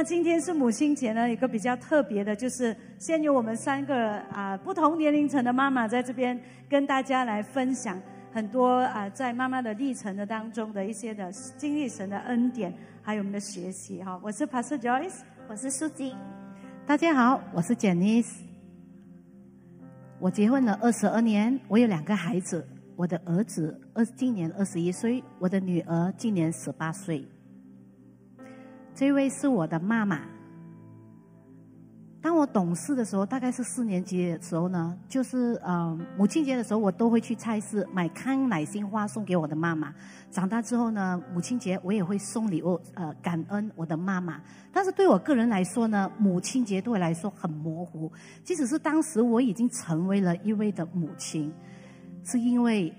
那今天是母亲节呢，一个比较特别的，就是先由我们三个啊不同年龄层的妈妈在这边跟大家来分享很多啊在妈妈的历程的当中的一些的经历神的恩典，还有我们的学习哈。我是 Pastor Joyce，我是苏金。大家好，我是 Janice。我结婚了二十二年，我有两个孩子，我的儿子二今年二十一岁，我的女儿今年十八岁。这位是我的妈妈。当我懂事的时候，大概是四年级的时候呢，就是呃母亲节的时候，我都会去菜市买康乃馨花送给我的妈妈。长大之后呢，母亲节我也会送礼物，呃，感恩我的妈妈。但是对我个人来说呢，母亲节对我来说很模糊。即使是当时我已经成为了一位的母亲，是因为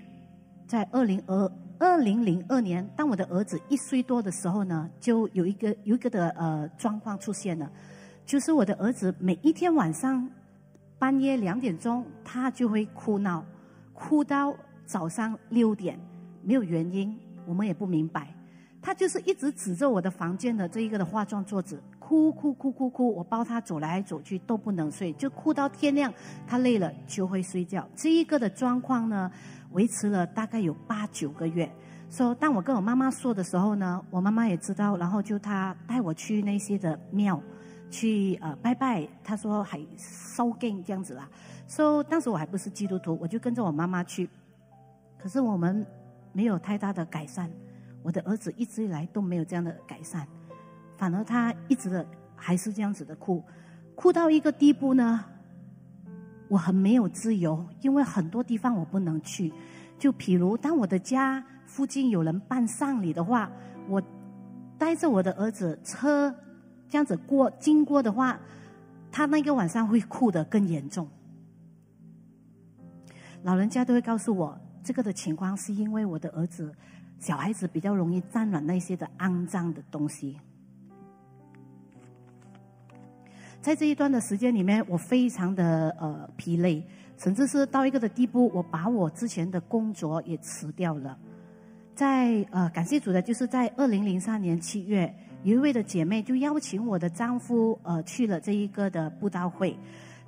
在二零二。二零零二年，当我的儿子一岁多的时候呢，就有一个有一个的呃状况出现了，就是我的儿子每一天晚上半夜两点钟，他就会哭闹，哭到早上六点，没有原因，我们也不明白，他就是一直指着我的房间的这一个的化妆桌子，哭哭哭哭哭，我抱他走来走去都不能睡，就哭到天亮，他累了就会睡觉。这一个的状况呢？维持了大概有八九个月，说当我跟我妈妈说的时候呢，我妈妈也知道，然后就她带我去那些的庙，去呃拜拜。她说还烧根这样子啦。说当时我还不是基督徒，我就跟着我妈妈去，可是我们没有太大的改善。我的儿子一直以来都没有这样的改善，反而他一直的还是这样子的哭，哭到一个地步呢。我很没有自由，因为很多地方我不能去。就譬如，当我的家附近有人办丧礼的话，我带着我的儿子车这样子过经过的话，他那个晚上会哭得更严重。老人家都会告诉我，这个的情况是因为我的儿子小孩子比较容易沾染那些的肮脏的东西。在这一段的时间里面，我非常的呃疲累，甚至是到一个的地步，我把我之前的工作也辞掉了。在呃感谢主的，就是在二零零三年七月，有一位的姐妹就邀请我的丈夫呃去了这一个的布道会，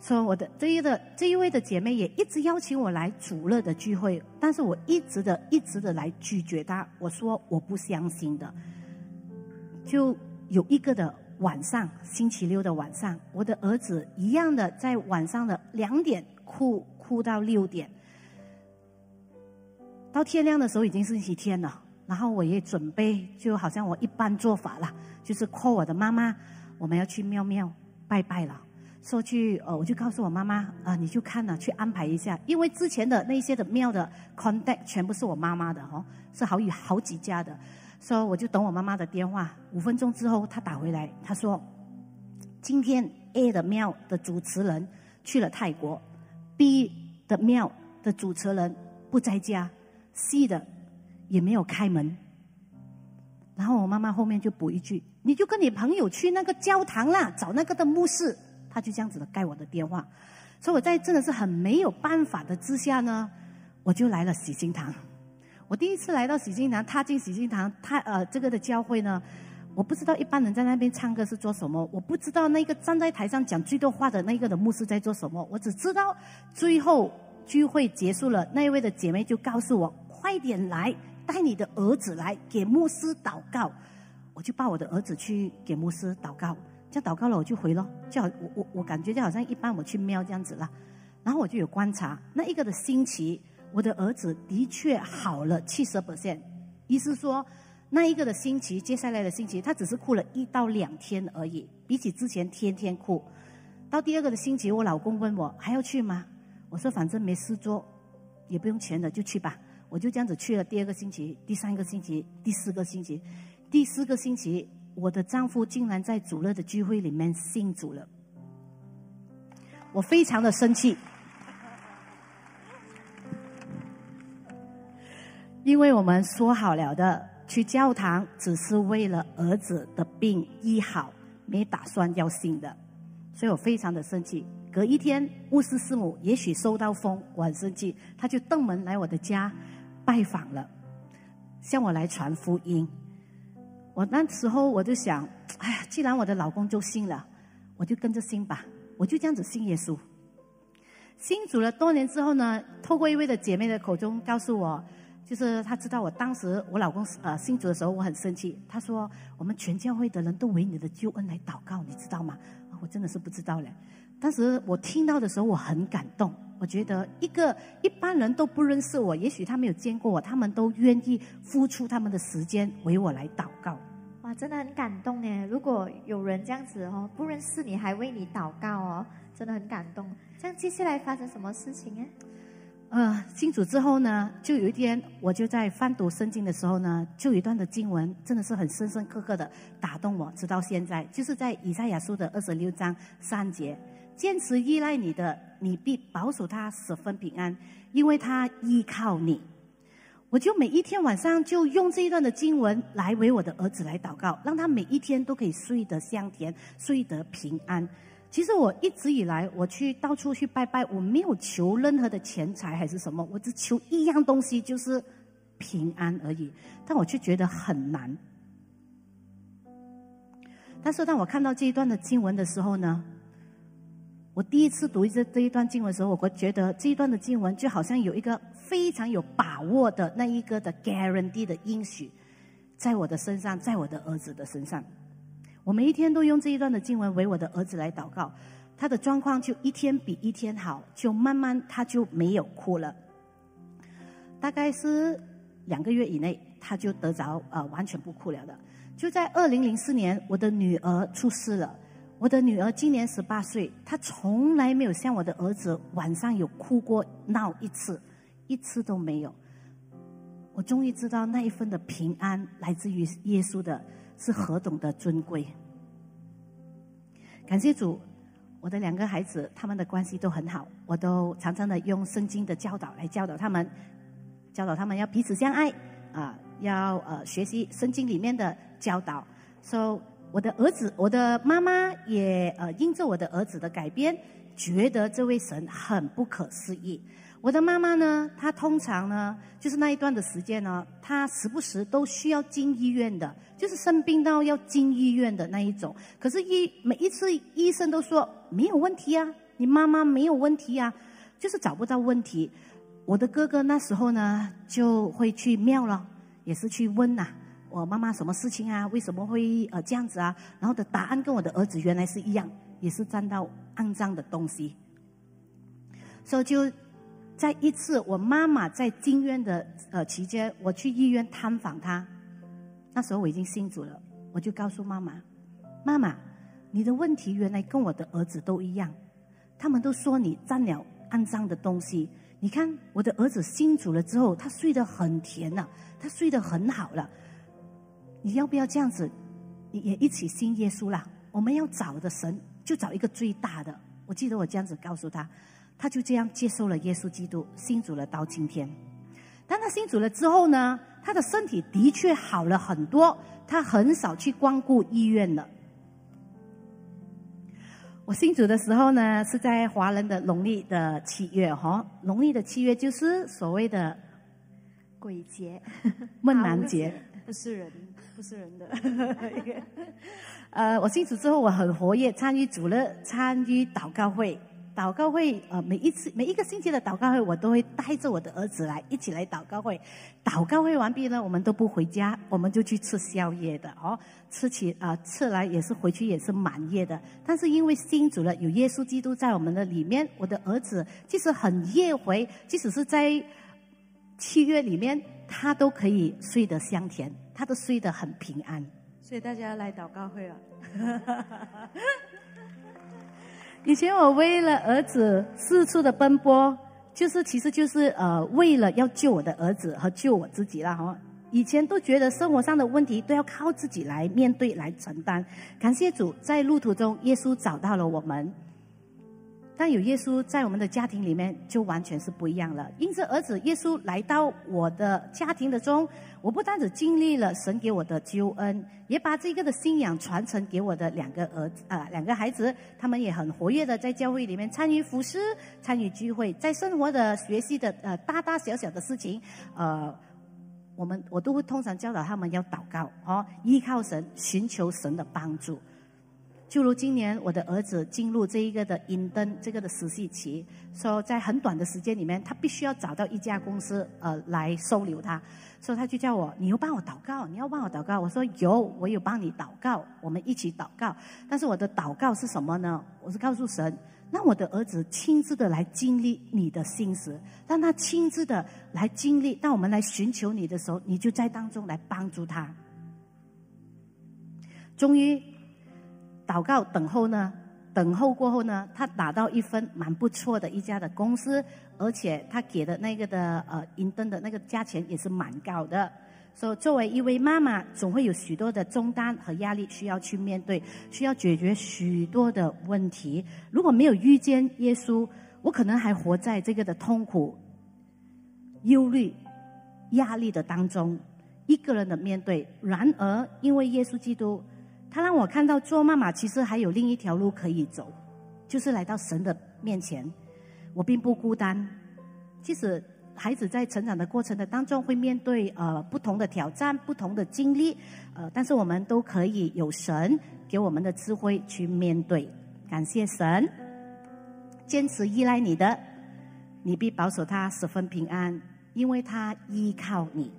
说我的这一个这一位的姐妹也一直邀请我来主乐的聚会，但是我一直的一直的来拒绝她，我说我不相信的，就有一个的。晚上，星期六的晚上，我的儿子一样的在晚上的两点哭哭到六点，到天亮的时候已经是星期天了。然后我也准备，就好像我一般做法了，就是 call 我的妈妈，我们要去庙庙拜拜了。说去，呃，我就告诉我妈妈啊，你就看了去安排一下，因为之前的那些的庙的 contact 全部是我妈妈的哦，是好几好几家的。说我就等我妈妈的电话，五分钟之后她打回来，她说今天 A 的庙的主持人去了泰国，B 的庙的主持人不在家，C 的也没有开门。然后我妈妈后面就补一句：“你就跟你朋友去那个教堂啦，找那个的牧师。”他就这样子的盖我的电话，所以我在真的是很没有办法的之下呢，我就来了喜心堂。我第一次来到喜金堂，踏进喜金堂，他呃这个的教会呢，我不知道一般人在那边唱歌是做什么，我不知道那个站在台上讲最多话的那个的牧师在做什么，我只知道最后聚会结束了，那一位的姐妹就告诉我，快点来，带你的儿子来给牧师祷告，我就抱我的儿子去给牧师祷告，这样祷告了我就回了，就好我我我感觉就好像一般我去庙这样子了，然后我就有观察那一个的星期。我的儿子的确好了七十 percent，意思说那一个的星期，接下来的星期他只是哭了一到两天而已，比起之前天天哭。到第二个的星期，我老公问我还要去吗？我说反正没事做，也不用钱的，就去吧。我就这样子去了。第二个星期、第三个星期、第四个星期、第四个星期，我的丈夫竟然在主乐的聚会里面信主了，我非常的生气。因为我们说好了的去教堂，只是为了儿子的病医好，没打算要信的，所以我非常的生气。隔一天，巫师师母也许收到风，我很生气，他就登门来我的家拜访了，向我来传福音。我那时候我就想，哎呀，既然我的老公就信了，我就跟着信吧，我就这样子信耶稣。信主了多年之后呢，透过一位的姐妹的口中告诉我，就是他知道我当时我老公呃信主的时候我很生气，他说我们全教会的人都为你的救恩来祷告，你知道吗？我真的是不知道嘞。当时我听到的时候我很感动，我觉得一个一般人都不认识我，也许他没有见过我，他们都愿意付出他们的时间为我来祷告。哇，真的很感动哎！如果有人这样子哦，不认识你还为你祷告哦，真的很感动。这样接下来发生什么事情哎？呃，信主之后呢，就有一天我就在翻读圣经的时候呢，就有一段的经文真的是很深深刻刻的打动我，直到现在，就是在以赛亚书的二十六章三节。坚持依赖你的，你必保守他十分平安，因为他依靠你。我就每一天晚上就用这一段的经文来为我的儿子来祷告，让他每一天都可以睡得香甜，睡得平安。其实我一直以来，我去到处去拜拜，我没有求任何的钱财还是什么，我只求一样东西，就是平安而已。但我却觉得很难。但是当我看到这一段的经文的时候呢？我第一次读这这一段经文的时候，我会觉得这一段的经文就好像有一个非常有把握的那一个的 guarantee 的应许，在我的身上，在我的儿子的身上。我每一天都用这一段的经文为我的儿子来祷告，他的状况就一天比一天好，就慢慢他就没有哭了。大概是两个月以内，他就得着呃完全不哭了的。就在二零零四年，我的女儿出事了。我的女儿今年十八岁，她从来没有像我的儿子晚上有哭过闹一次，一次都没有。我终于知道那一份的平安来自于耶稣的，是何等的尊贵。感谢主，我的两个孩子他们的关系都很好，我都常常的用圣经的教导来教导他们，教导他们要彼此相爱啊，要呃学习圣经里面的教导。So 我的儿子，我的妈妈也呃，因着我的儿子的改变，觉得这位神很不可思议。我的妈妈呢，她通常呢，就是那一段的时间呢，她时不时都需要进医院的，就是生病到要进医院的那一种。可是医每一次医生都说没有问题啊，你妈妈没有问题啊，就是找不到问题。我的哥哥那时候呢，就会去庙了，也是去问呐。我妈妈什么事情啊？为什么会呃这样子啊？然后的答案跟我的儿子原来是一样，也是沾到肮脏的东西。所以就在一次我妈妈在进院的呃期间，我去医院探访她。那时候我已经信主了，我就告诉妈妈：“妈妈，你的问题原来跟我的儿子都一样，他们都说你沾了肮脏的东西。你看我的儿子信主了之后，他睡得很甜了，他睡得很好了。”你要不要这样子？你也一起信耶稣啦？我们要找的神，就找一个最大的。我记得我这样子告诉他，他就这样接受了耶稣基督，信主了到今天。当他信主了之后呢，他的身体的确好了很多，他很少去光顾医院了。我信主的时候呢，是在华人的农历的七月哈，农历的七月就是所谓的鬼节、孟南节，不是人。不是人的，呃，我信主之后，我很活跃，参与主日，参与祷告会。祷告会，呃，每一次每一个星期的祷告会，我都会带着我的儿子来一起来祷告会。祷告会完毕呢，我们都不回家，我们就去吃宵夜的哦，吃起啊，吃来也是回去也是满夜的。但是因为新主了，有耶稣基督在我们的里面，我的儿子即使很夜回，即使是在七月里面，他都可以睡得香甜。他都睡得很平安，所以大家来祷告会了。以前我为了儿子四处的奔波，就是其实就是呃为了要救我的儿子和救我自己了哈。以前都觉得生活上的问题都要靠自己来面对来承担，感谢主，在路途中耶稣找到了我们。但有耶稣在我们的家庭里面，就完全是不一样了。因着儿子耶稣来到我的家庭的中，我不单只经历了神给我的救恩，也把这个的信仰传承给我的两个儿子啊，两个孩子，他们也很活跃的在教会里面参与服侍、参与聚会，在生活的学习的呃大大小小的事情，呃，我们我都会通常教导他们要祷告哦，依靠神，寻求神的帮助。就如今年我的儿子进入这一个的银灯这个的实习期，说在很短的时间里面，他必须要找到一家公司呃来收留他，所以他就叫我，你要帮我祷告，你要帮我祷告。我说有，我有帮你祷告，我们一起祷告。但是我的祷告是什么呢？我是告诉神，让我的儿子亲自的来经历你的心思，让他亲自的来经历。当我们来寻求你的时候，你就在当中来帮助他。终于。祷告等候呢？等候过后呢？他打到一份蛮不错的一家的公司，而且他给的那个的呃银灯的那个价钱也是蛮高的。所以作为一位妈妈，总会有许多的重担和压力需要去面对，需要解决许多的问题。如果没有遇见耶稣，我可能还活在这个的痛苦、忧虑、压力的当中，一个人的面对。然而，因为耶稣基督。他让我看到做妈妈其实还有另一条路可以走，就是来到神的面前。我并不孤单，即使孩子在成长的过程的当中会面对呃不同的挑战、不同的经历，呃，但是我们都可以有神给我们的智慧去面对。感谢神，坚持依赖你的，你必保守他十分平安，因为他依靠你。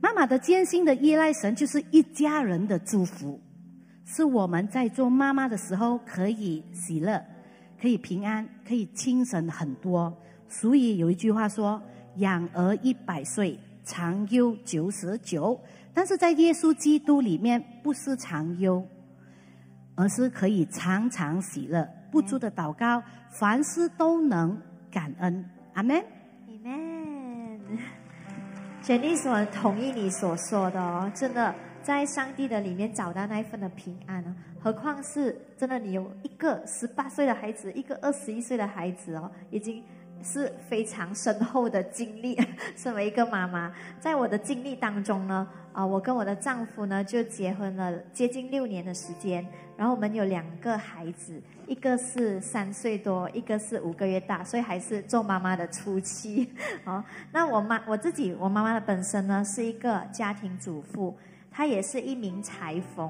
妈妈的艰辛的依赖神，就是一家人的祝福，是我们在做妈妈的时候可以喜乐，可以平安，可以轻省很多。所以有一句话说：“养儿一百岁，长忧九十九。”但是在耶稣基督里面，不是长忧，而是可以常常喜乐，不住的祷告，凡事都能感恩。阿门。阿门。全力所同意你所说的哦，真的在上帝的里面找到那一份的平安哦，何况是真的你有一个十八岁的孩子，一个二十一岁的孩子哦，已经是非常深厚的经历。身为一个妈妈，在我的经历当中呢，啊，我跟我的丈夫呢就结婚了接近六年的时间。然后我们有两个孩子，一个是三岁多，一个是五个月大，所以还是做妈妈的初期。哦，那我妈我自己，我妈妈的本身呢是一个家庭主妇，她也是一名裁缝。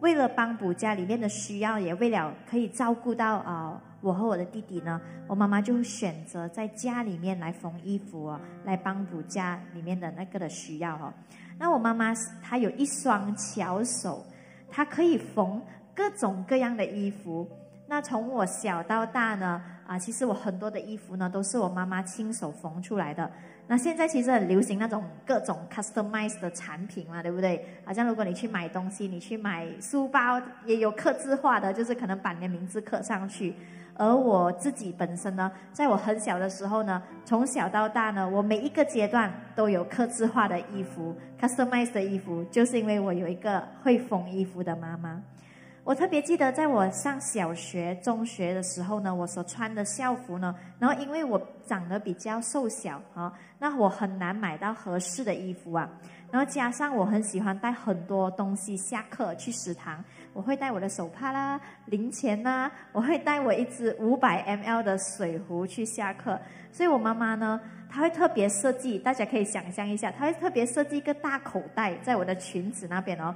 为了帮补家里面的需要，也为了可以照顾到啊我和我的弟弟呢，我妈妈就选择在家里面来缝衣服哦，来帮补家里面的那个的需要哦。那我妈妈她有一双巧手，她可以缝。各种各样的衣服，那从我小到大呢，啊，其实我很多的衣服呢都是我妈妈亲手缝出来的。那现在其实很流行那种各种 customized 的产品嘛，对不对？好像如果你去买东西，你去买书包也有刻字化的，就是可能把你的名字刻上去。而我自己本身呢，在我很小的时候呢，从小到大呢，我每一个阶段都有刻字化的衣服，customized 的衣服，就是因为我有一个会缝衣服的妈妈。我特别记得，在我上小学、中学的时候呢，我所穿的校服呢，然后因为我长得比较瘦小啊，那我很难买到合适的衣服啊。然后加上我很喜欢带很多东西下课去食堂，我会带我的手帕啦、零钱呐，我会带我一支五百 ml 的水壶去下课。所以我妈妈呢，她会特别设计，大家可以想象一下，她会特别设计一个大口袋在我的裙子那边哦。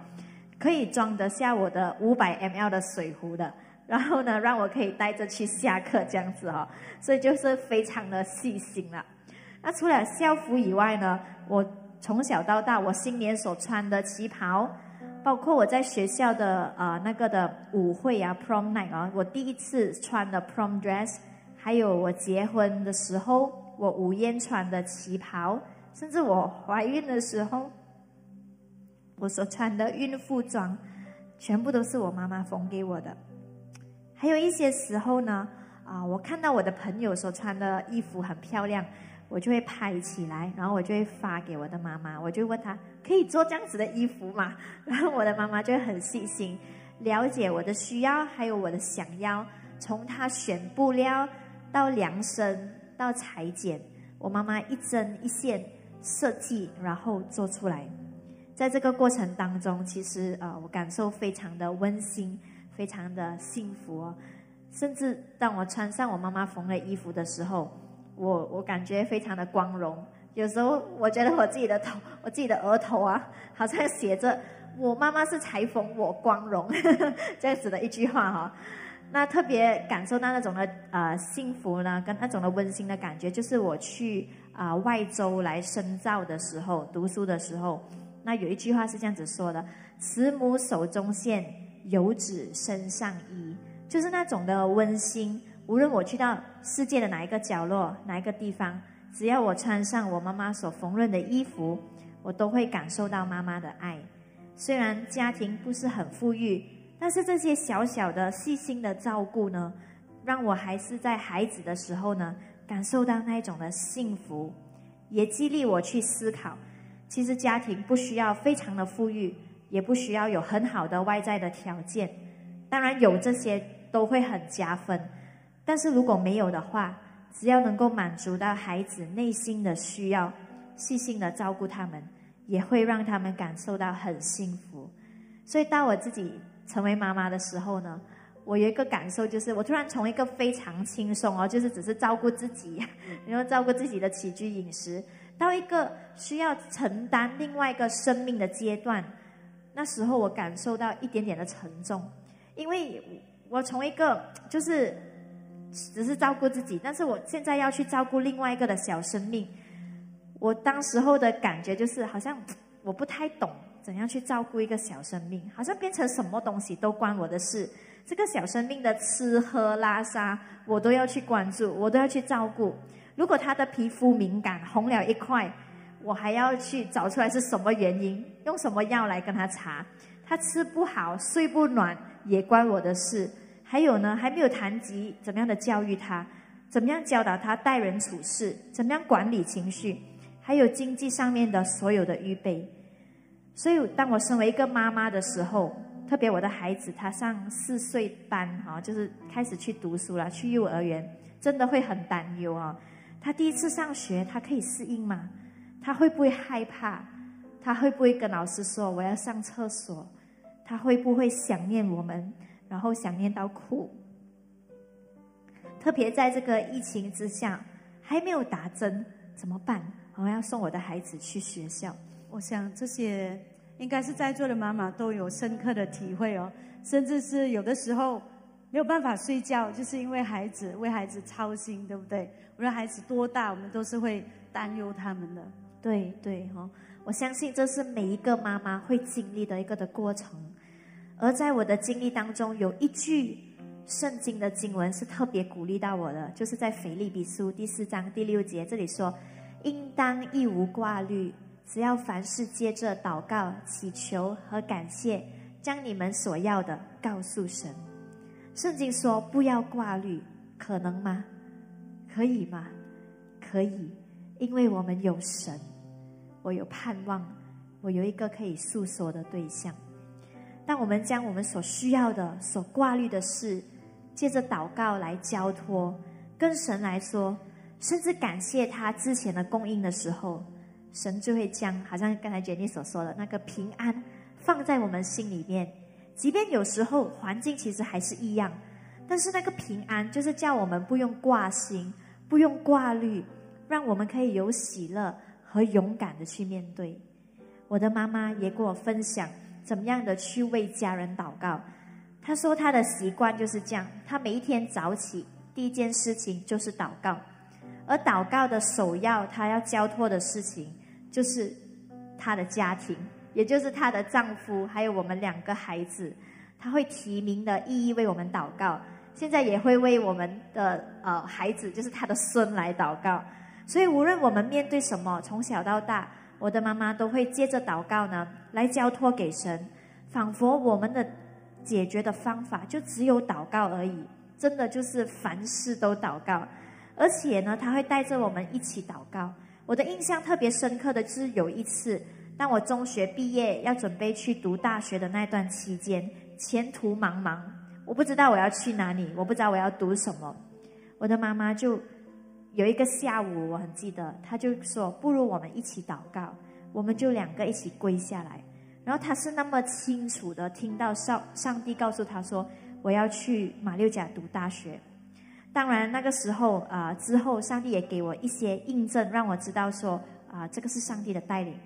可以装得下我的五百 mL 的水壶的，然后呢，让我可以带着去下课这样子哈，所以就是非常的细心了。那除了校服以外呢，我从小到大，我新年所穿的旗袍，包括我在学校的呃那个的舞会啊，prom night 啊，我第一次穿的 prom dress，还有我结婚的时候我午宴穿的旗袍，甚至我怀孕的时候。我所穿的孕妇装，全部都是我妈妈缝给我的。还有一些时候呢，啊，我看到我的朋友所穿的衣服很漂亮，我就会拍起来，然后我就会发给我的妈妈。我就问她，可以做这样子的衣服吗？然后我的妈妈就很细心，了解我的需要，还有我的想要。从她选布料到量身到裁剪，我妈妈一针一线设计，然后做出来。在这个过程当中，其实呃，我感受非常的温馨，非常的幸福哦。甚至当我穿上我妈妈缝的衣服的时候，我我感觉非常的光荣，有时候我觉得我自己的头，我自己的额头啊，好像写着“我妈妈是裁缝，我光荣” 这样子的一句话哈。那特别感受到那种的呃幸福呢，跟那种的温馨的感觉，就是我去啊外州来深造的时候，读书的时候，那有一句话是这样子说的：“慈母手中线，游子身上衣。”就是那种的温馨。无论我去到世界的哪一个角落、哪一个地方，只要我穿上我妈妈所缝纫的衣服，我都会感受到妈妈的爱。虽然家庭不是很富裕。但是这些小小的细心的照顾呢，让我还是在孩子的时候呢，感受到那一种的幸福，也激励我去思考。其实家庭不需要非常的富裕，也不需要有很好的外在的条件，当然有这些都会很加分。但是如果没有的话，只要能够满足到孩子内心的需要，细心的照顾他们，也会让他们感受到很幸福。所以当我自己。成为妈妈的时候呢，我有一个感受，就是我突然从一个非常轻松哦，就是只是照顾自己，然后照顾自己的起居饮食，到一个需要承担另外一个生命的阶段。那时候我感受到一点点的沉重，因为我从一个就是只是照顾自己，但是我现在要去照顾另外一个的小生命。我当时候的感觉就是，好像我不太懂。怎样去照顾一个小生命？好像变成什么东西都关我的事。这个小生命的吃喝拉撒，我都要去关注，我都要去照顾。如果他的皮肤敏感，红了一块，我还要去找出来是什么原因，用什么药来跟他查。他吃不好，睡不暖，也关我的事。还有呢，还没有谈及怎么样的教育他，怎么样教导他待人处事，怎么样管理情绪，还有经济上面的所有的预备。所以，当我身为一个妈妈的时候，特别我的孩子他上四岁班哈，就是开始去读书了，去幼儿园，真的会很担忧啊。他第一次上学，他可以适应吗？他会不会害怕？他会不会跟老师说我要上厕所？他会不会想念我们，然后想念到哭？特别在这个疫情之下，还没有打针，怎么办？我要送我的孩子去学校。我想这些应该是在座的妈妈都有深刻的体会哦，甚至是有的时候没有办法睡觉，就是因为孩子为孩子操心，对不对？无论孩子多大，我们都是会担忧他们的。对对哦，我相信这是每一个妈妈会经历的一个的过程。而在我的经历当中，有一句圣经的经文是特别鼓励到我的，就是在腓立比书第四章第六节这里说：“应当一无挂虑。”只要凡事接着祷告、祈求和感谢，将你们所要的告诉神。圣经说：“不要挂虑，可能吗？可以吗？可以，因为我们有神，我有盼望，我有一个可以诉说的对象。当我们将我们所需要的、所挂虑的事，借着祷告来交托，跟神来说，甚至感谢他之前的供应的时候。”神就会将，好像刚才姐姐所说的那个平安放在我们心里面，即便有时候环境其实还是一样，但是那个平安就是叫我们不用挂心，不用挂虑，让我们可以有喜乐和勇敢的去面对。我的妈妈也跟我分享怎么样的去为家人祷告。她说她的习惯就是这样，她每一天早起第一件事情就是祷告。而祷告的首要，她要交托的事情，就是她的家庭，也就是她的丈夫，还有我们两个孩子。她会提名的意义为我们祷告，现在也会为我们的呃孩子，就是她的孙来祷告。所以无论我们面对什么，从小到大，我的妈妈都会接着祷告呢，来交托给神，仿佛我们的解决的方法就只有祷告而已，真的就是凡事都祷告。而且呢，他会带着我们一起祷告。我的印象特别深刻的就是有一次，当我中学毕业要准备去读大学的那段期间，前途茫茫，我不知道我要去哪里，我不知道我要读什么。我的妈妈就有一个下午，我很记得，她就说：“不如我们一起祷告。”我们就两个一起跪下来，然后她是那么清楚的听到上上帝告诉她说：“我要去马六甲读大学。”当然，那个时候啊，之后上帝也给我一些印证，让我知道说啊，这个是上帝的带领，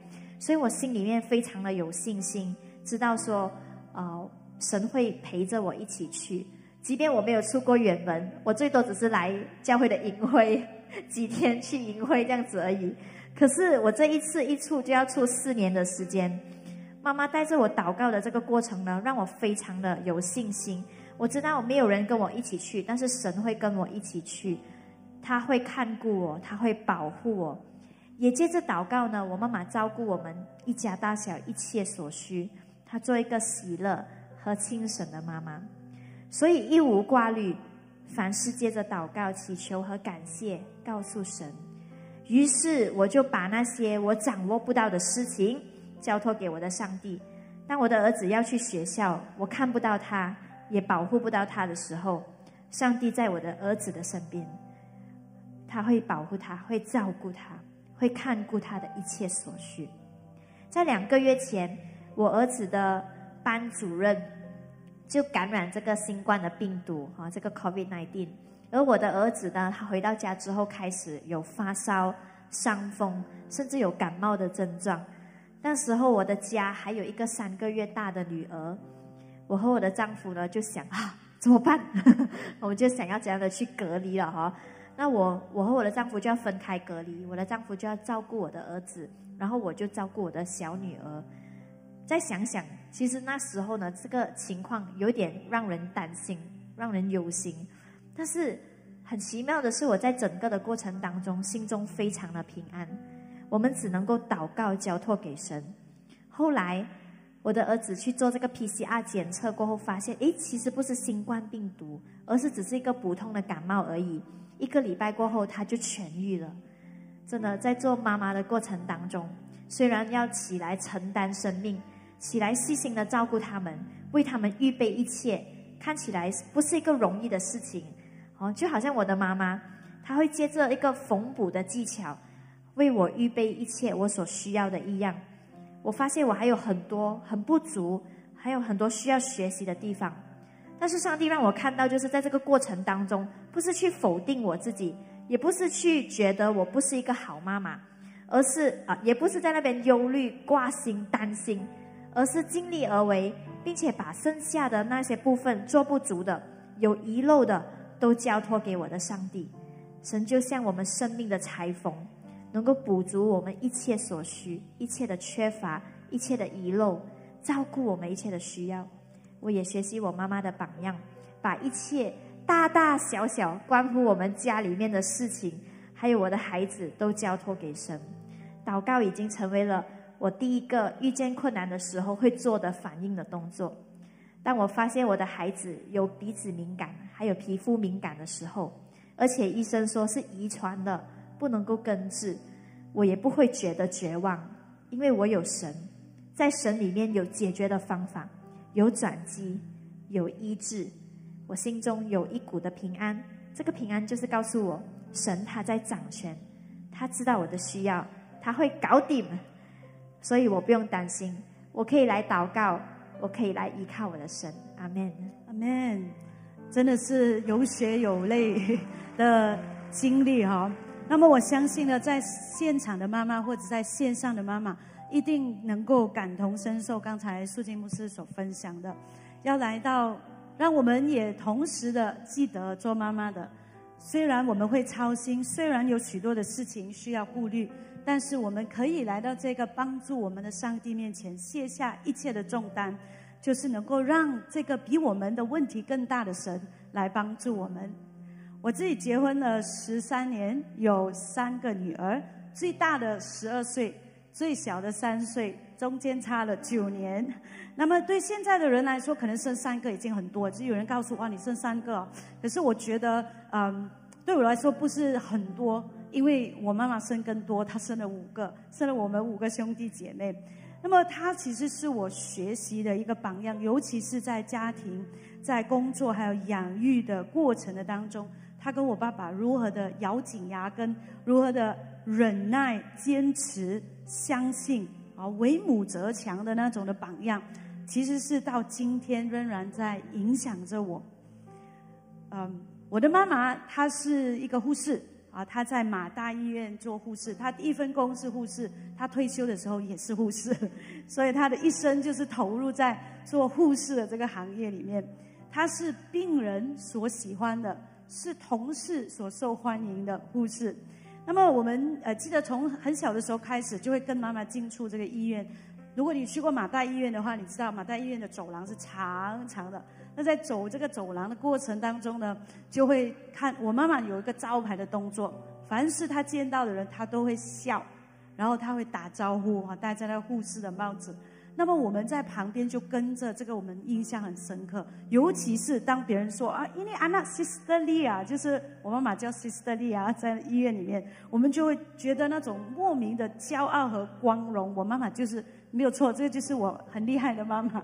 所以我心里面非常的有信心，知道说，呃，神会陪着我一起去，即便我没有出过远门，我最多只是来教会的营会 几天去营会这样子而已。可是我这一次一出就要出四年的时间，妈妈带着我祷告的这个过程呢，让我非常的有信心。我知道没有人跟我一起去，但是神会跟我一起去，他会看顾我，他会保护我。也借着祷告呢，我妈妈照顾我们一家大小一切所需，她做一个喜乐和清神的妈妈，所以一无挂虑，凡事借着祷告、祈求和感谢告诉神。于是我就把那些我掌握不到的事情交托给我的上帝。当我的儿子要去学校，我看不到他，也保护不到他的时候，上帝在我的儿子的身边，他会保护他，会照顾他。会看顾他的一切所需。在两个月前，我儿子的班主任就感染这个新冠的病毒，哈，这个 COVID-19。而我的儿子呢，他回到家之后开始有发烧、伤风，甚至有感冒的症状。那时候我的家还有一个三个月大的女儿，我和我的丈夫呢就想啊，怎么办？我们就想要怎样的去隔离了，哈。那我我和我的丈夫就要分开隔离，我的丈夫就要照顾我的儿子，然后我就照顾我的小女儿。再想想，其实那时候呢，这个情况有点让人担心，让人忧心。但是很奇妙的是，我在整个的过程当中，心中非常的平安。我们只能够祷告交托给神。后来我的儿子去做这个 PCR 检测过后，发现，诶，其实不是新冠病毒，而是只是一个普通的感冒而已。一个礼拜过后，他就痊愈了。真的，在做妈妈的过程当中，虽然要起来承担生命，起来细心的照顾他们，为他们预备一切，看起来不是一个容易的事情。哦，就好像我的妈妈，她会借着一个缝补的技巧，为我预备一切我所需要的一样。我发现我还有很多很不足，还有很多需要学习的地方。但是上帝让我看到，就是在这个过程当中，不是去否定我自己，也不是去觉得我不是一个好妈妈，而是啊，也不是在那边忧虑、挂心、担心，而是尽力而为，并且把剩下的那些部分做不足的、有遗漏的，都交托给我的上帝。神就像我们生命的裁缝，能够补足我们一切所需、一切的缺乏、一切的遗漏，照顾我们一切的需要。我也学习我妈妈的榜样，把一切大大小小关乎我们家里面的事情，还有我的孩子都交托给神。祷告已经成为了我第一个遇见困难的时候会做的反应的动作。当我发现我的孩子有鼻子敏感，还有皮肤敏感的时候，而且医生说是遗传的，不能够根治，我也不会觉得绝望，因为我有神，在神里面有解决的方法。有转机，有医治，我心中有一股的平安。这个平安就是告诉我，神他在掌权，他知道我的需要，他会搞定，所以我不用担心。我可以来祷告，我可以来依靠我的神。阿门，阿门。真的是有血有泪的经历哈。那么我相信呢，在现场的妈妈或者在线上的妈妈。一定能够感同身受，刚才素静牧师所分享的，要来到，让我们也同时的记得做妈妈的。虽然我们会操心，虽然有许多的事情需要顾虑，但是我们可以来到这个帮助我们的上帝面前，卸下一切的重担，就是能够让这个比我们的问题更大的神来帮助我们。我自己结婚了十三年，有三个女儿，最大的十二岁。最小的三岁，中间差了九年。那么对现在的人来说，可能生三个已经很多。就有人告诉我，你生三个，可是我觉得，嗯，对我来说不是很多，因为我妈妈生更多，她生了五个，生了我们五个兄弟姐妹。那么她其实是我学习的一个榜样，尤其是在家庭、在工作还有养育的过程的当中，他跟我爸爸如何的咬紧牙根，如何的忍耐、坚持。相信啊，为母则强的那种的榜样，其实是到今天仍然在影响着我。嗯，我的妈妈她是一个护士啊，她在马大医院做护士，她第一份工是护士，她退休的时候也是护士，所以她的一生就是投入在做护士的这个行业里面。她是病人所喜欢的，是同事所受欢迎的护士。那么我们呃记得从很小的时候开始，就会跟妈妈进出这个医院。如果你去过马大医院的话，你知道马大医院的走廊是长长的。那在走这个走廊的过程当中呢，就会看我妈妈有一个招牌的动作，凡是她见到的人，她都会笑，然后她会打招呼啊，戴着那护士的帽子。那么我们在旁边就跟着，这个我们印象很深刻。尤其是当别人说啊，因为安娜 Sister Lia，就是我妈妈叫 Sister Lia，在医院里面，我们就会觉得那种莫名的骄傲和光荣。我妈妈就是没有错，这个就是我很厉害的妈妈。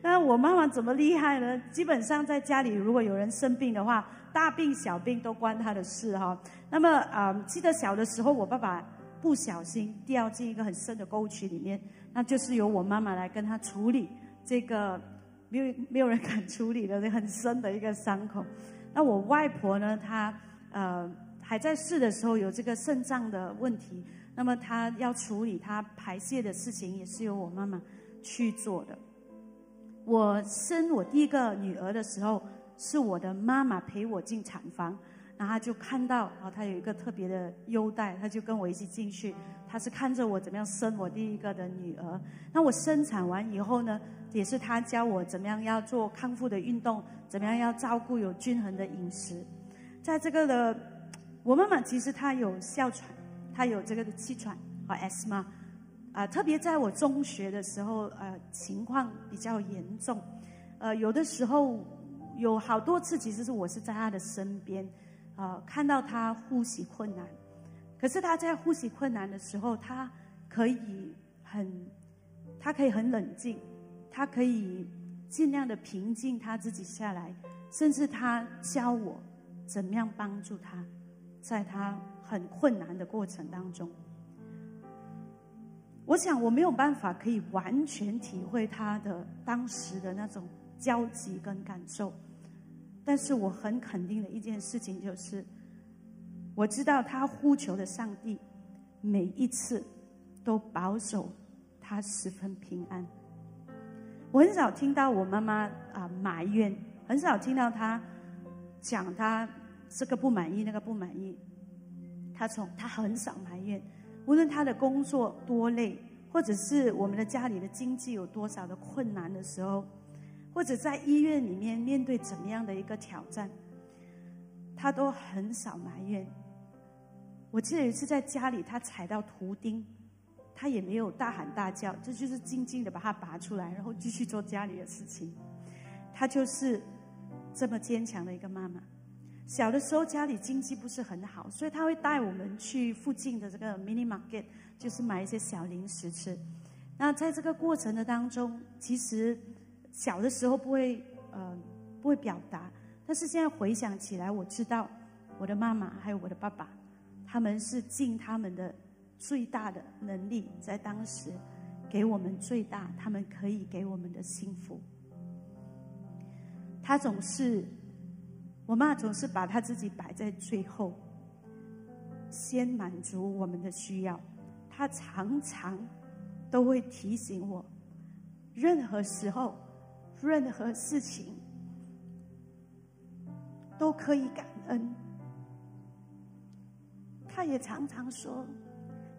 那我妈妈怎么厉害呢？基本上在家里，如果有人生病的话，大病小病都关她的事哈。那么啊，记得小的时候，我爸爸不小心掉进一个很深的沟渠里面。那就是由我妈妈来跟他处理这个没有没有人敢处理的很深的一个伤口。那我外婆呢，她呃还在世的时候有这个肾脏的问题，那么她要处理她排泄的事情，也是由我妈妈去做的。我生我第一个女儿的时候，是我的妈妈陪我进产房。然后她就看到，啊，她有一个特别的优待，她就跟我一起进去。他是看着我怎么样生我第一个的女儿。那我生产完以后呢，也是他教我怎么样要做康复的运动，怎么样要照顾有均衡的饮食。在这个的，我妈妈其实她有哮喘，她有这个的气喘和 asthma，啊，特别在我中学的时候，呃，情况比较严重，呃，有的时候有好多次，其实是我是在她的身边。呃，看到她呼吸困难，可是他在呼吸困难的时候，他可以很，他可以很冷静，他可以尽量的平静他自己下来，甚至他教我怎么样帮助他，在他很困难的过程当中。我想我没有办法可以完全体会他的当时的那种焦急跟感受。但是我很肯定的一件事情就是，我知道他呼求的上帝，每一次都保守他十分平安。我很少听到我妈妈啊埋怨，很少听到他讲他这个不满意那个不满意。他从他很少埋怨，无论他的工作多累，或者是我们的家里的经济有多少的困难的时候。或者在医院里面面对怎么样的一个挑战，他都很少埋怨。我记得有一次在家里，他踩到图钉，他也没有大喊大叫，这就是静静的把它拔出来，然后继续做家里的事情。他就是这么坚强的一个妈妈。小的时候家里经济不是很好，所以他会带我们去附近的这个 mini market，就是买一些小零食吃。那在这个过程的当中，其实。小的时候不会，呃，不会表达，但是现在回想起来，我知道我的妈妈还有我的爸爸，他们是尽他们的最大的能力，在当时给我们最大他们可以给我们的幸福。他总是，我妈总是把他自己摆在最后，先满足我们的需要。他常常都会提醒我，任何时候。任何事情都可以感恩。他也常常说，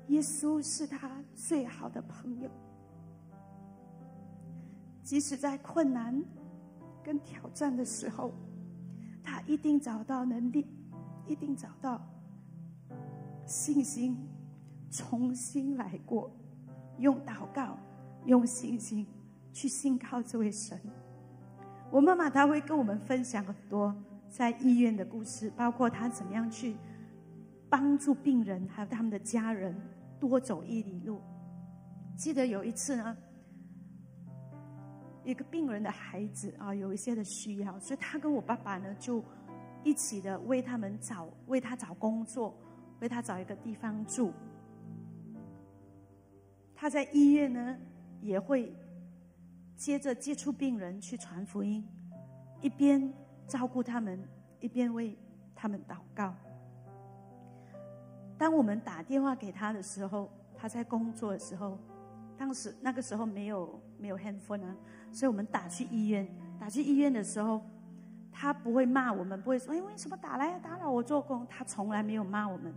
耶稣是他最好的朋友。即使在困难跟挑战的时候，他一定找到能力，一定找到信心，重新来过，用祷告，用信心。去信靠这位神。我妈妈她会跟我们分享很多在医院的故事，包括她怎么样去帮助病人，还有他们的家人多走一里路。记得有一次呢，一个病人的孩子啊有一些的需要，所以他跟我爸爸呢就一起的为他们找为他找工作，为他找一个地方住。他在医院呢也会。接着接触病人去传福音，一边照顾他们，一边为他们祷告。当我们打电话给他的时候，他在工作的时候，当时那个时候没有没有 handphone 啊，所以我们打去医院，打去医院的时候，他不会骂我们，不会说哎为什么打来打扰我做工，他从来没有骂我们。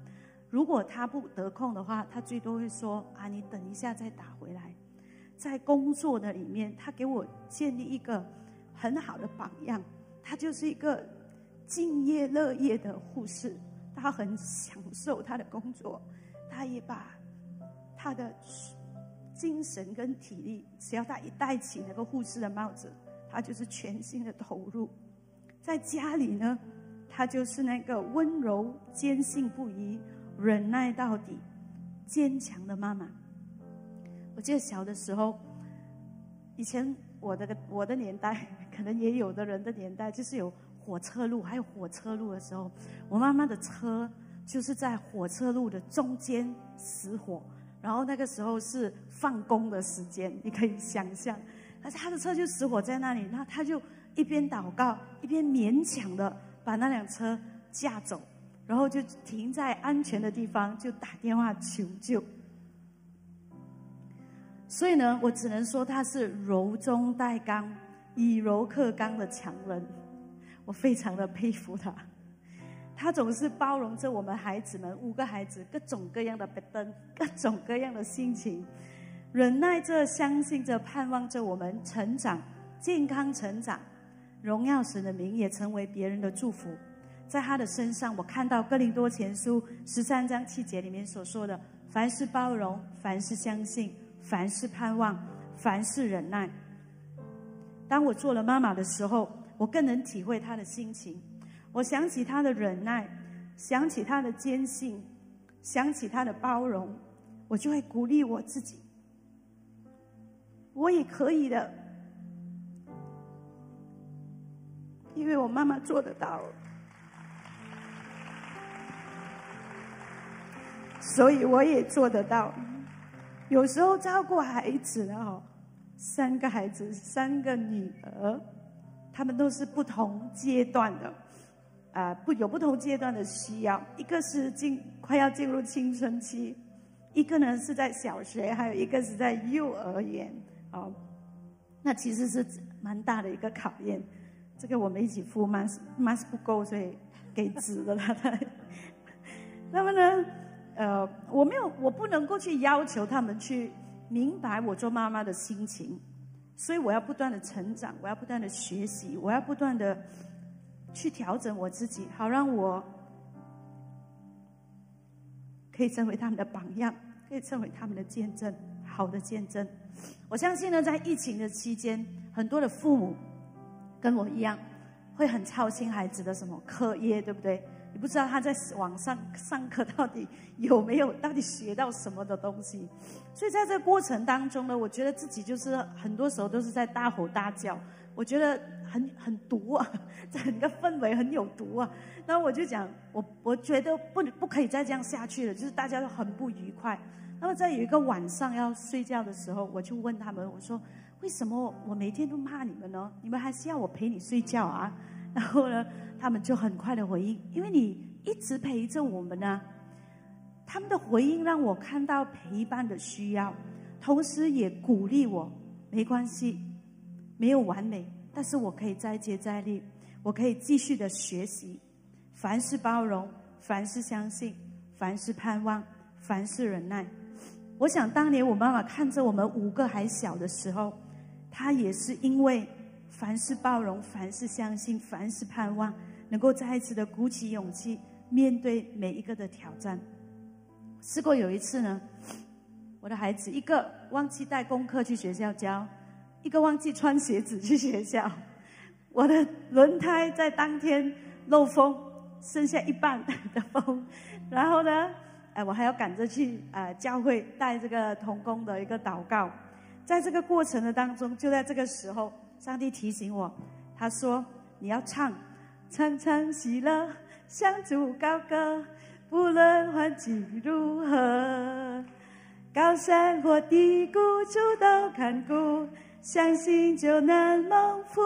如果他不得空的话，他最多会说啊你等一下再打回来。在工作的里面，他给我建立一个很好的榜样，他就是一个敬业乐业的护士。他很享受他的工作，他也把他的精神跟体力，只要他一戴起那个护士的帽子，他就是全心的投入。在家里呢，他就是那个温柔、坚信不疑、忍耐到底、坚强的妈妈。我记得小的时候，以前我的我的年代，可能也有的人的年代，就是有。火车路还有火车路的时候，我妈妈的车就是在火车路的中间死火，然后那个时候是放工的时间，你可以想象，而且她的车就死火在那里，那他就一边祷告，一边勉强的把那辆车架走，然后就停在安全的地方，就打电话求救。所以呢，我只能说他是柔中带刚，以柔克刚的强人。我非常的佩服他，他总是包容着我们孩子们五个孩子各种各样的不登，各种各样的心情，忍耐着、相信着、盼望着我们成长、健康成长，荣耀神的名也成为别人的祝福。在他的身上，我看到哥林多前书十三章七节里面所说的：凡是包容，凡是相信，凡是盼望，凡是忍耐。当我做了妈妈的时候。我更能体会他的心情，我想起他的忍耐，想起他的坚信，想起他的包容，我就会鼓励我自己，我也可以的，因为我妈妈做得到，所以我也做得到。有时候照顾孩子哦，三个孩子，三个女儿。他们都是不同阶段的，啊，不有不同阶段的需要。一个是进快要进入青春期，一个呢是在小学，还有一个是在幼儿园。哦，那其实是蛮大的一个考验。这个我们一起付 mas mas 不够，所以给纸的他。那么呢，呃，我没有，我不能够去要求他们去明白我做妈妈的心情。所以我要不断的成长，我要不断的学习，我要不断的去调整我自己，好让我可以成为他们的榜样，可以成为他们的见证，好的见证。我相信呢，在疫情的期间，很多的父母跟我一样，会很操心孩子的什么课业，对不对？你不知道他在网上上课到底有没有，到底学到什么的东西。所以在这过程当中呢，我觉得自己就是很多时候都是在大吼大叫，我觉得很很毒啊，整个氛围很有毒啊。那我就讲，我我觉得不不可以再这样下去了，就是大家都很不愉快。那么在有一个晚上要睡觉的时候，我就问他们，我说：为什么我每天都骂你们呢？你们还是要我陪你睡觉啊？然后呢？他们就很快的回应，因为你一直陪着我们呢。他们的回应让我看到陪伴的需要，同时也鼓励我。没关系，没有完美，但是我可以再接再厉，我可以继续的学习。凡事包容，凡事相信，凡事盼望，凡事忍耐。我想当年我妈妈看着我们五个还小的时候，她也是因为凡事包容，凡事相信，凡事盼望。能够再一次的鼓起勇气面对每一个的挑战。试过有一次呢，我的孩子一个忘记带功课去学校交，一个忘记穿鞋子去学校，我的轮胎在当天漏风，剩下一半的风，然后呢，哎，我还要赶着去呃教会带这个童工的一个祷告，在这个过程的当中，就在这个时候，上帝提醒我，他说你要唱。常常喜乐，向主高歌，不论环境如何，高山或低谷，主都看顾，相信就能蒙福。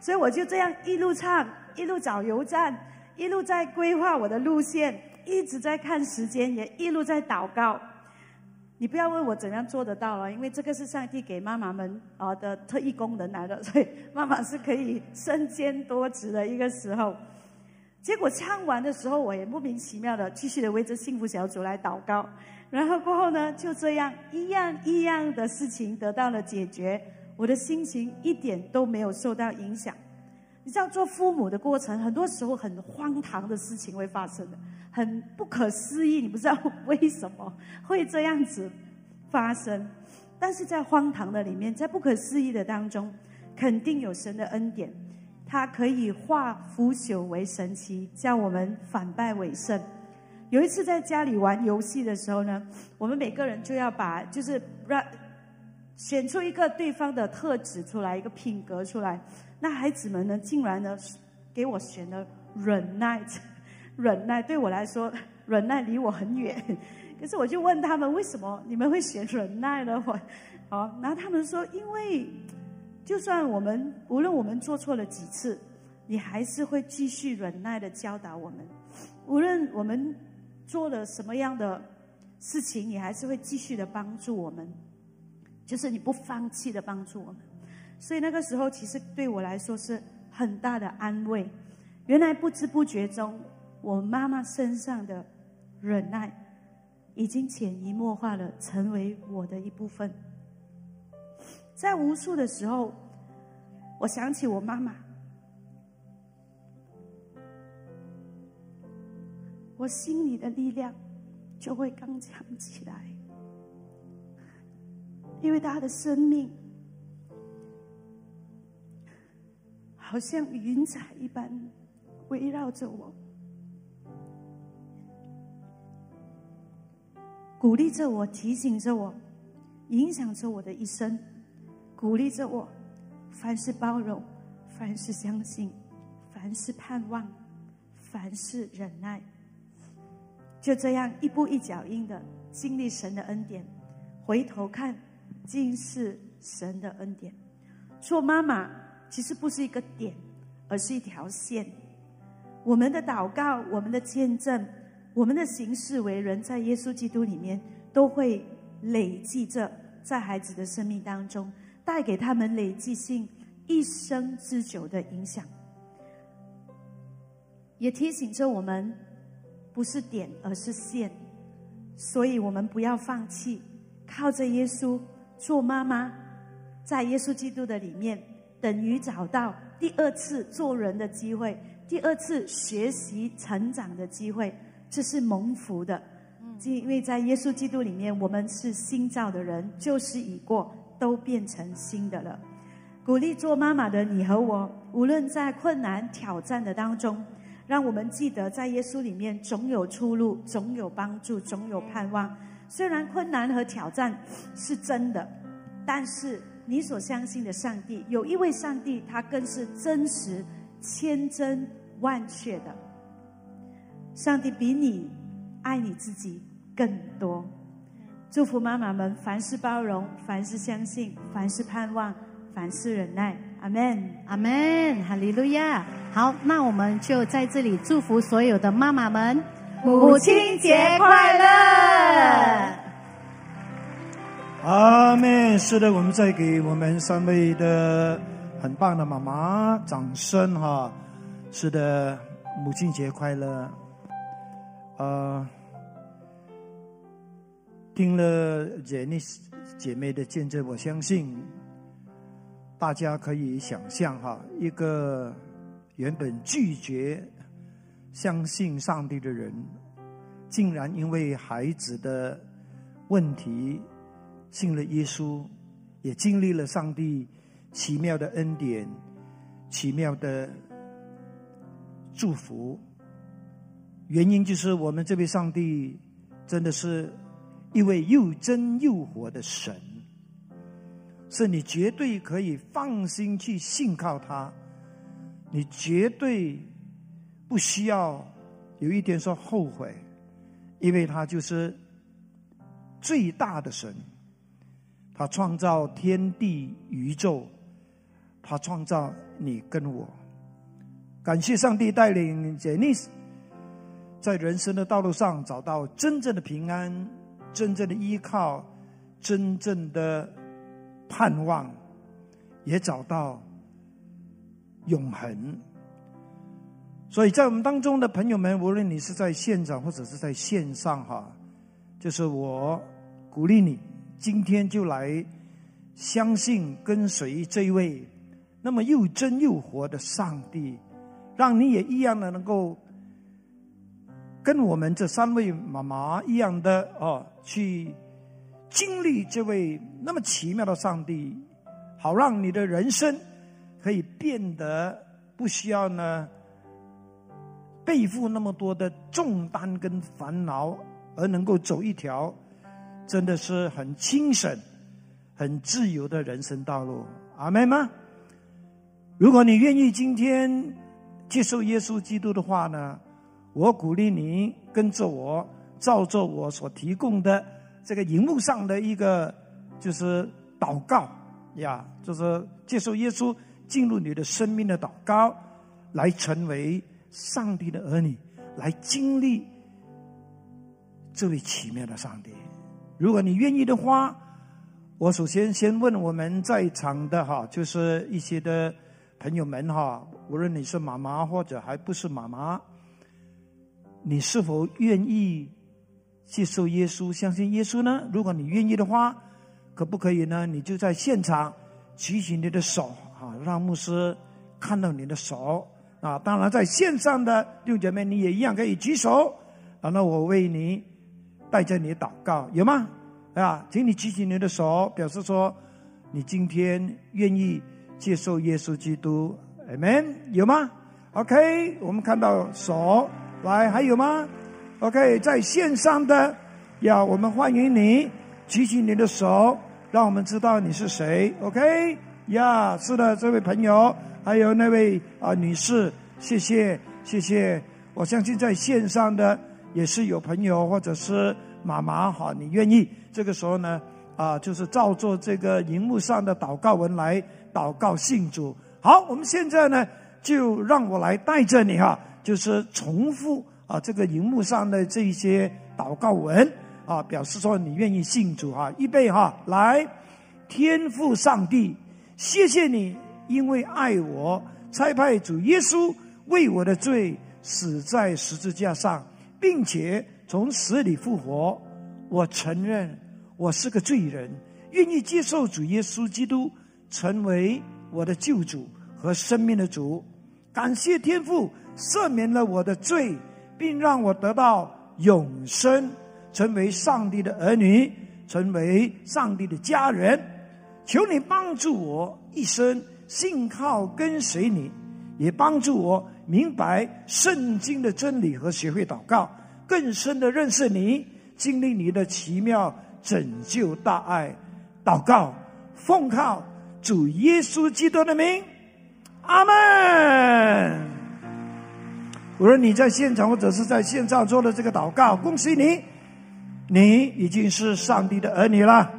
所以我就这样一路唱，一路找油站，一路在规划我的路线，一直在看时间，也一路在祷告。你不要问我怎样做得到了，因为这个是上帝给妈妈们啊的特异功能来的，所以妈妈是可以身兼多职的一个时候。结果唱完的时候，我也莫名其妙的继续的为这幸福小组来祷告。然后过后呢，就这样一样一样的事情得到了解决，我的心情一点都没有受到影响。你知道做父母的过程，很多时候很荒唐的事情会发生的。很不可思议，你不知道为什么会这样子发生，但是在荒唐的里面，在不可思议的当中，肯定有神的恩典，他可以化腐朽为神奇，叫我们反败为胜。有一次在家里玩游戏的时候呢，我们每个人就要把就是让选出一个对方的特质出来，一个品格出来。那孩子们呢，竟然呢给我选了忍耐。忍耐对我来说，忍耐离我很远。可是我就问他们，为什么你们会选忍耐呢？我，好，然后他们说，因为就算我们无论我们做错了几次，你还是会继续忍耐的教导我们；无论我们做了什么样的事情，你还是会继续的帮助我们，就是你不放弃的帮助我们。所以那个时候，其实对我来说是很大的安慰。原来不知不觉中。我妈妈身上的忍耐，已经潜移默化了，成为我的一部分。在无数的时候，我想起我妈妈，我心里的力量就会刚强起来，因为她的生命好像云彩一般围绕着我。鼓励着我，提醒着我，影响着我的一生，鼓励着我，凡事包容，凡事相信，凡事盼望，凡事忍耐。就这样一步一脚印的经历神的恩典，回头看，尽是神的恩典。做妈妈其实不是一个点，而是一条线。我们的祷告，我们的见证。我们的行事为人，在耶稣基督里面，都会累积着在孩子的生命当中，带给他们累积性一生之久的影响。也提醒着我们，不是点，而是线。所以我们不要放弃，靠着耶稣做妈妈，在耶稣基督的里面，等于找到第二次做人的机会，第二次学习成长的机会。这是蒙福的，因为在耶稣基督里面，我们是新造的人，旧事已过，都变成新的了。鼓励做妈妈的你和我，无论在困难挑战的当中，让我们记得，在耶稣里面总有出路，总有帮助，总有盼望。虽然困难和挑战是真的，但是你所相信的上帝，有一位上帝，他更是真实、千真万确的。上帝比你爱你自己更多。祝福妈妈们，凡事包容，凡事相信，凡事盼望，凡事忍耐。阿门，阿门，哈利路亚。好，那我们就在这里祝福所有的妈妈们，母亲节快乐。阿妹。是的，我们再给我们三位的很棒的妈妈掌声哈。是的，母亲节快乐。啊，听了姐妮姐妹的见证，我相信大家可以想象哈，一个原本拒绝相信上帝的人，竟然因为孩子的问题信了耶稣，也经历了上帝奇妙的恩典、奇妙的祝福。原因就是我们这位上帝真的是一位又真又活的神，是你绝对可以放心去信靠他，你绝对不需要有一点说后悔，因为他就是最大的神，他创造天地宇宙，他创造你跟我，感谢上帝带领杰尼斯。在人生的道路上找到真正的平安、真正的依靠、真正的盼望，也找到永恒。所以在我们当中的朋友们，无论你是在现场或者是在线上，哈，就是我鼓励你，今天就来相信跟随这位那么又真又活的上帝，让你也一样的能够跟我们这三位妈妈一样的哦，去经历这位那么奇妙的上帝，好让你的人生可以变得不需要呢。背负那么多的重担跟烦恼，而能够走一条真的是很清省、很自由的人生道路，阿妹吗？如果你愿意今天接受耶稣基督的话呢，我鼓励你跟着我，照着我所提供的这个荧幕上的一个就是祷告呀，就是接受耶稣进入你的生命的祷告，来成为。上帝的儿女来经历这位奇妙的上帝。如果你愿意的话，我首先先问我们在场的哈，就是一些的朋友们哈，无论你是妈妈或者还不是妈妈，你是否愿意接受耶稣、相信耶稣呢？如果你愿意的话，可不可以呢？你就在现场举起你的手啊，让牧师看到你的手。啊，当然，在线上的弟兄姐妹，你也一样可以举手，然后我为你带着你祷告，有吗？啊，请你举起你的手，表示说你今天愿意接受耶稣基督，Amen，有吗？OK，我们看到手，来，还有吗？OK，在线上的，要我们欢迎你举起你的手，让我们知道你是谁。OK，呀，是的，这位朋友。还有那位啊女士，谢谢谢谢。我相信在线上的也是有朋友或者是妈妈哈，你愿意这个时候呢啊，就是照做这个荧幕上的祷告文来祷告信主。好，我们现在呢就让我来带着你哈，就是重复啊这个荧幕上的这些祷告文啊，表示说你愿意信主啊。预备哈，来，天父上帝，谢谢你。因为爱我，差派主耶稣为我的罪死在十字架上，并且从死里复活。我承认我是个罪人，愿意接受主耶稣基督成为我的救主和生命的主。感谢天父赦免了我的罪，并让我得到永生，成为上帝的儿女，成为上帝的家人。求你帮助我一生。信靠跟随你，也帮助我明白圣经的真理和学会祷告，更深的认识你，经历你的奇妙拯救大爱。祷告，奉靠主耶稣基督的名，阿门。无论你在现场或者是在线上做的这个祷告，恭喜你，你已经是上帝的儿女了。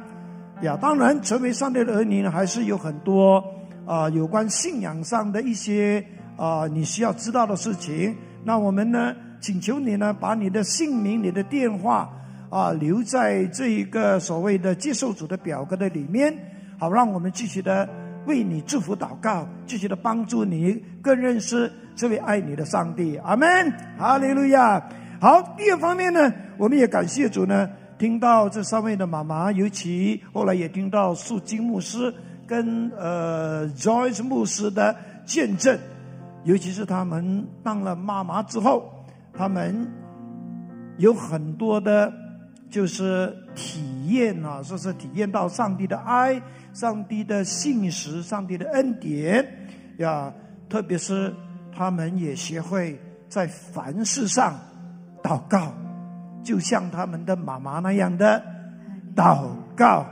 呀，当然成为上帝的儿女呢，还是有很多。啊，有关信仰上的一些啊，你需要知道的事情，那我们呢，请求你呢，把你的姓名、你的电话啊，留在这一个所谓的接受组的表格的里面，好，让我们继续的为你祝福祷告，继续的帮助你更认识这位爱你的上帝。阿门，哈利路亚。好，第二方面呢，我们也感谢主呢，听到这三位的妈妈，尤其后来也听到素金牧师。跟呃，Joyce 牧师的见证，尤其是他们当了妈妈之后，他们有很多的，就是体验啊，说是体验到上帝的爱、上帝的信实、上帝的恩典呀。特别是他们也学会在凡事上祷告，就像他们的妈妈那样的祷告。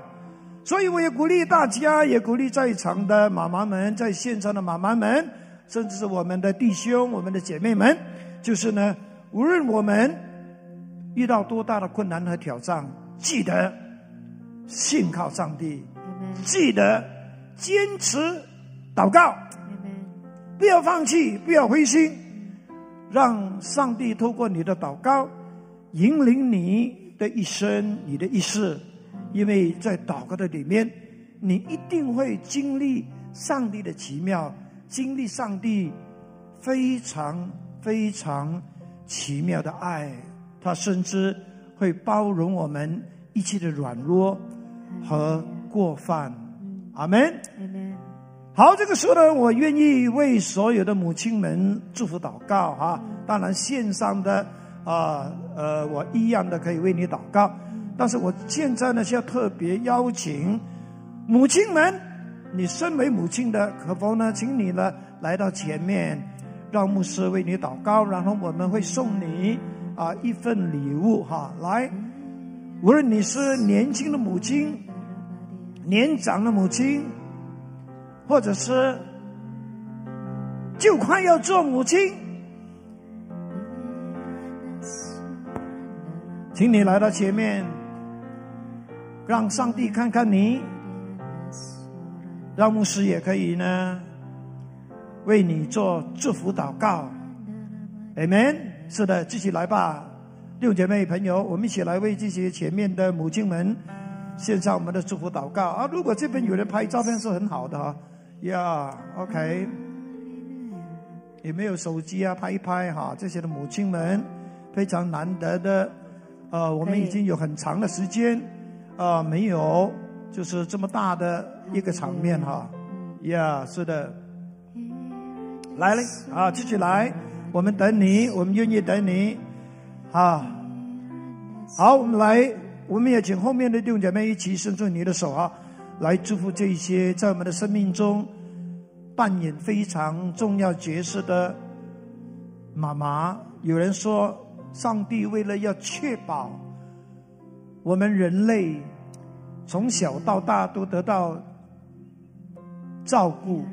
所以，我也鼓励大家，也鼓励在场的妈妈们，在线上的妈妈们，甚至是我们的弟兄、我们的姐妹们，就是呢，无论我们遇到多大的困难和挑战，记得信靠上帝，记得坚持祷告，不要放弃，不要灰心，让上帝透过你的祷告，引领你的一生、你的一世，因为在祷告的里面，你一定会经历上帝的奇妙，经历上帝非常非常奇妙的爱，他甚至会包容我们一切的软弱和过犯。阿门。好，这个时候呢，我愿意为所有的母亲们祝福祷告哈。当然，线上的啊呃，我一样的可以为你祷告。但是我现在呢，是要特别邀请母亲们，你身为母亲的，可否呢，请你呢来到前面，让牧师为你祷告，然后我们会送你啊一份礼物哈。来，无论你是年轻的母亲、年长的母亲。或者是就快要做母亲，请你来到前面，让上帝看看你，让牧师也可以呢为你做祝福祷告。Amen。是的，继续来吧，六姐妹朋友，我们一起来为这些前面的母亲们献上我们的祝福祷告啊！如果这边有人拍照片是很好的哈。呀，OK，有没有手机啊？拍一拍哈，这些的母亲们非常难得的，呃，我们已经有很长的时间，啊，没有就是这么大的一个场面哈。呀，是的，来了啊，继续来，我们等你，我们愿意等你，啊，好，我们来，我们也请后面的弟兄姐妹一起伸出你的手啊。来祝福这些在我们的生命中扮演非常重要角色的妈妈。有人说，上帝为了要确保我们人类从小到大都得到照顾，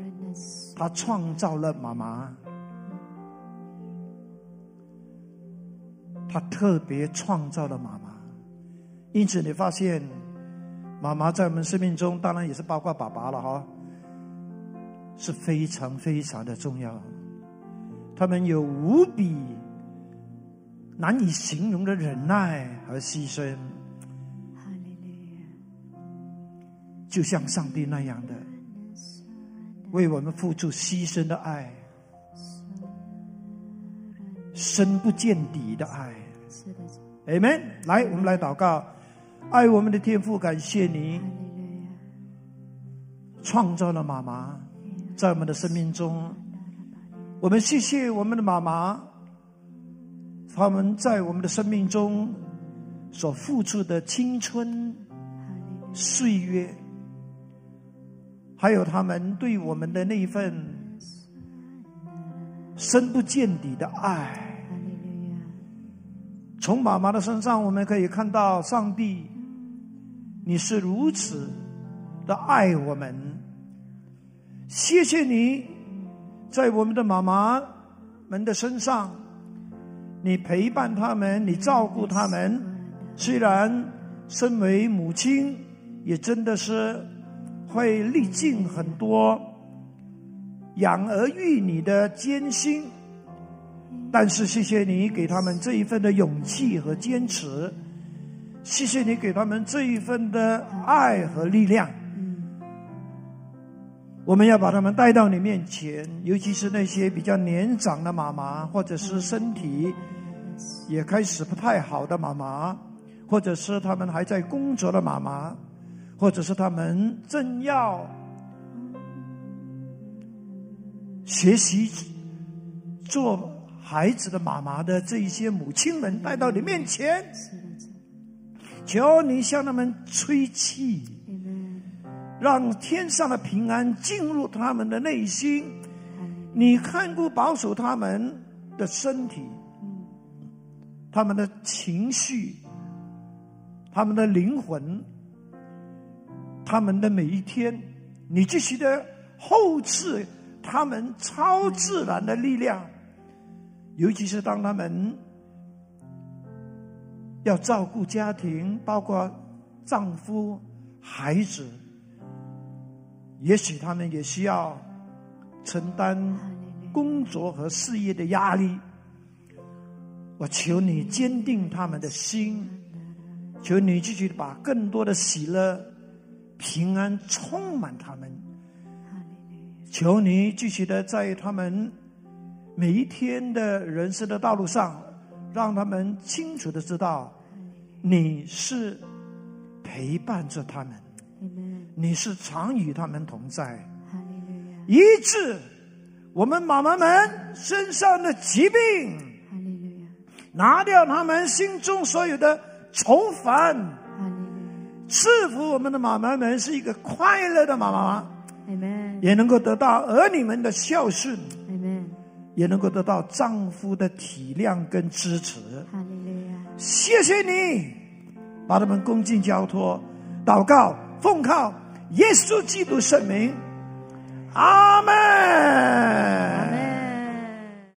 他创造了妈妈，他特别创造了妈妈。因此，你发现。妈妈在我们生命中，当然也是包括爸爸了哈，是非常非常的重要。他们有无比难以形容的忍耐和牺牲，就像上帝那样的为我们付出牺牲的爱，深不见底的爱。Amen。来，我们来祷告。爱我们的天父，感谢你创造了妈妈，在我们的生命中，我们谢谢我们的妈妈，他们在我们的生命中所付出的青春岁月，还有他们对我们的那一份深不见底的爱。从妈妈的身上，我们可以看到上帝。你是如此的爱我们，谢谢你，在我们的妈妈们的身上，你陪伴他们，你照顾他们。虽然身为母亲，也真的是会历尽很多养儿育女的艰辛，但是谢谢你给他们这一份的勇气和坚持。谢谢你给他们这一份的爱和力量。我们要把他们带到你面前，尤其是那些比较年长的妈妈，或者是身体也开始不太好的妈妈，或者是他们还在工作的妈妈，或者是他们正要学习做孩子的妈妈的这一些母亲们，带到你面前。求你向他们吹气，让天上的平安进入他们的内心。你看顾保守他们的身体，他们的情绪，他们的灵魂，他们的每一天。你继续的后赐他们超自然的力量，尤其是当他们。要照顾家庭，包括丈夫、孩子，也许他们也需要承担工作和事业的压力。我求你坚定他们的心，求你继续把更多的喜乐、平安充满他们。求你继续的在他们每一天的人生的道路上，让他们清楚的知道，你是陪伴着他们，你是常与他们同在，医治我们妈妈们身上的疾病。拿掉他们心中所有的愁烦，赐福我们的妈妈们是一个快乐的妈妈，也能够得到儿女们的孝顺，也能够得到丈夫的体谅跟支持。谢谢你，把他们恭敬交托，祷告奉靠耶稣基督圣名，阿门。